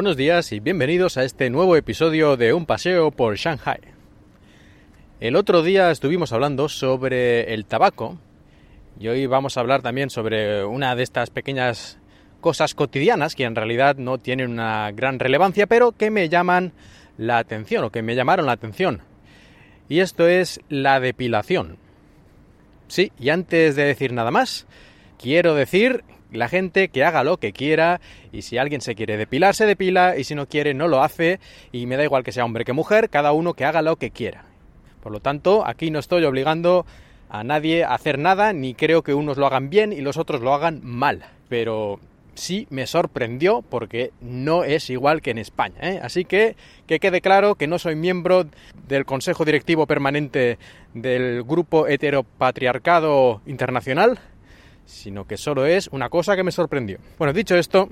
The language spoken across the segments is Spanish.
Buenos días y bienvenidos a este nuevo episodio de Un paseo por Shanghai. El otro día estuvimos hablando sobre el tabaco y hoy vamos a hablar también sobre una de estas pequeñas cosas cotidianas que en realidad no tienen una gran relevancia pero que me llaman la atención o que me llamaron la atención. Y esto es la depilación. Sí, y antes de decir nada más, quiero decir la gente que haga lo que quiera y si alguien se quiere depilar, se depila y si no quiere, no lo hace y me da igual que sea hombre que mujer, cada uno que haga lo que quiera. Por lo tanto, aquí no estoy obligando a nadie a hacer nada, ni creo que unos lo hagan bien y los otros lo hagan mal. Pero sí me sorprendió porque no es igual que en España. ¿eh? Así que que quede claro que no soy miembro del Consejo Directivo Permanente del Grupo Heteropatriarcado Internacional, sino que solo es una cosa que me sorprendió. Bueno, dicho esto,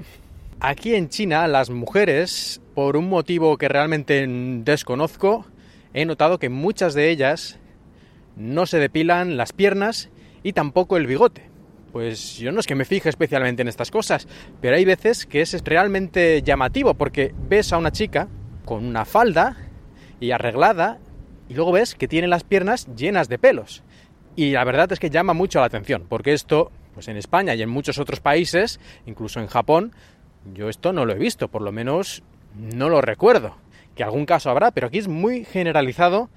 aquí en China las mujeres, por un motivo que realmente desconozco, he notado que muchas de ellas no se depilan las piernas y tampoco el bigote. Pues yo no es que me fije especialmente en estas cosas, pero hay veces que es realmente llamativo porque ves a una chica con una falda y arreglada y luego ves que tiene las piernas llenas de pelos. Y la verdad es que llama mucho la atención, porque esto pues en España y en muchos otros países, incluso en Japón, yo esto no lo he visto, por lo menos no lo recuerdo. Que algún caso habrá, pero aquí es muy generalizado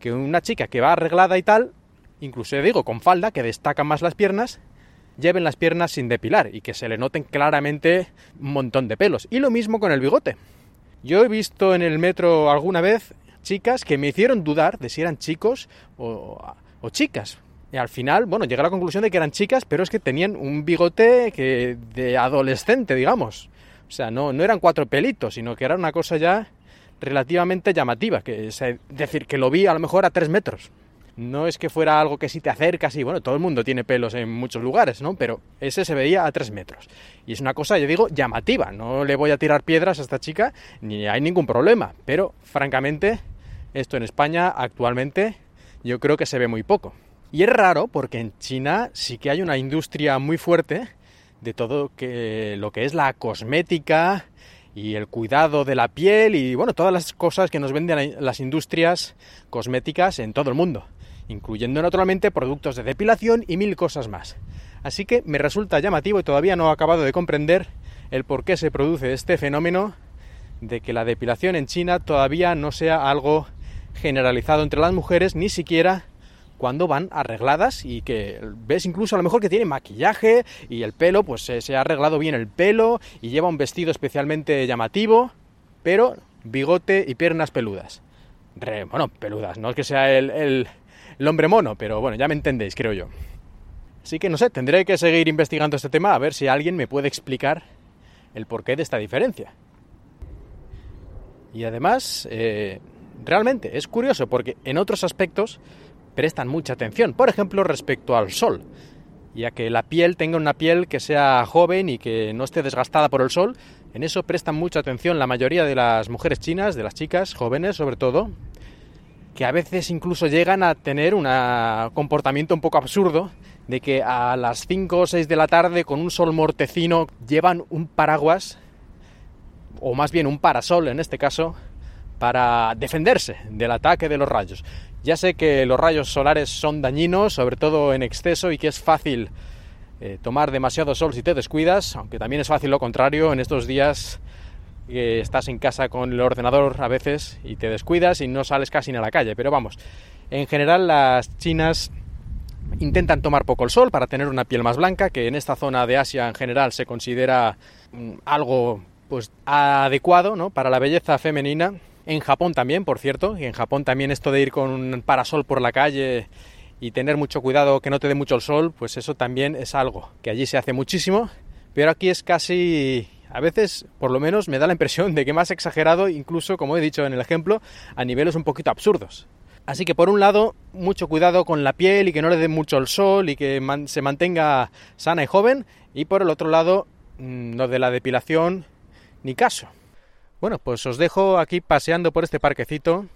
que una chica que va arreglada y tal, incluso digo con falda, que destacan más las piernas, lleven las piernas sin depilar y que se le noten claramente un montón de pelos. Y lo mismo con el bigote. Yo he visto en el metro alguna vez chicas que me hicieron dudar de si eran chicos o, o chicas, y al final, bueno, llegué a la conclusión de que eran chicas, pero es que tenían un bigote que de adolescente, digamos. O sea, no, no eran cuatro pelitos, sino que era una cosa ya relativamente llamativa. Que, es decir, que lo vi a lo mejor a tres metros. No es que fuera algo que si te acercas y bueno, todo el mundo tiene pelos en muchos lugares, ¿no? Pero ese se veía a tres metros. Y es una cosa, yo digo, llamativa. No le voy a tirar piedras a esta chica, ni hay ningún problema. Pero, francamente, esto en España actualmente yo creo que se ve muy poco. Y es raro porque en China sí que hay una industria muy fuerte de todo lo que es la cosmética y el cuidado de la piel y bueno, todas las cosas que nos venden las industrias cosméticas en todo el mundo, incluyendo naturalmente productos de depilación y mil cosas más. Así que me resulta llamativo y todavía no he acabado de comprender el por qué se produce este fenómeno de que la depilación en China todavía no sea algo generalizado entre las mujeres, ni siquiera cuando van arregladas y que ves incluso a lo mejor que tiene maquillaje y el pelo, pues se, ha arreglado bien el pelo y lleva un vestido especialmente llamativo, pero bigote y piernas peludas. bueno, peludas, no es que sea el, el hombre mono, pero bueno, ya me entendéis, creo yo. Así que no sé, tendré que seguir investigando este tema a ver si alguien me puede explicar el porqué de esta diferencia. Y además, eh, realmente es curioso porque en otros aspectos prestan mucha atención, por ejemplo respecto al sol, ya que la piel tenga una piel que sea joven y que no esté desgastada por el sol, en eso prestan mucha atención la mayoría de las mujeres chinas, de las chicas jóvenes sobre todo, que a veces incluso llegan a tener un comportamiento un poco absurdo de que a las 5 o 6 de la tarde con un sol mortecino llevan un paraguas, o más bien un parasol en este caso, para defenderse del ataque de los rayos. Ya sé que los rayos solares son dañinos, sobre todo en exceso, y que es fácil eh, tomar demasiado sol si te descuidas, aunque también es fácil lo contrario en estos días que estás en casa con el ordenador a veces y te descuidas y no sales casi ni a la calle. Pero vamos, en general las chinas intentan tomar poco el sol para tener una piel más blanca, que en esta zona de Asia en general se considera mm, algo pues adecuado ¿no? para la belleza femenina en Japón también, por cierto, y en Japón también esto de ir con un parasol por la calle y tener mucho cuidado que no te dé mucho el sol, pues eso también es algo que allí se hace muchísimo, pero aquí es casi a veces, por lo menos, me da la impresión de que más exagerado, incluso, como he dicho en el ejemplo, a niveles un poquito absurdos. Así que por un lado, mucho cuidado con la piel y que no le dé mucho el sol y que se mantenga sana y joven. Y por el otro lado, mm, lo de la depilación, ni caso. Bueno, pues os dejo aquí paseando por este parquecito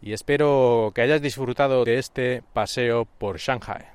y espero que hayáis disfrutado de este paseo por Shanghai.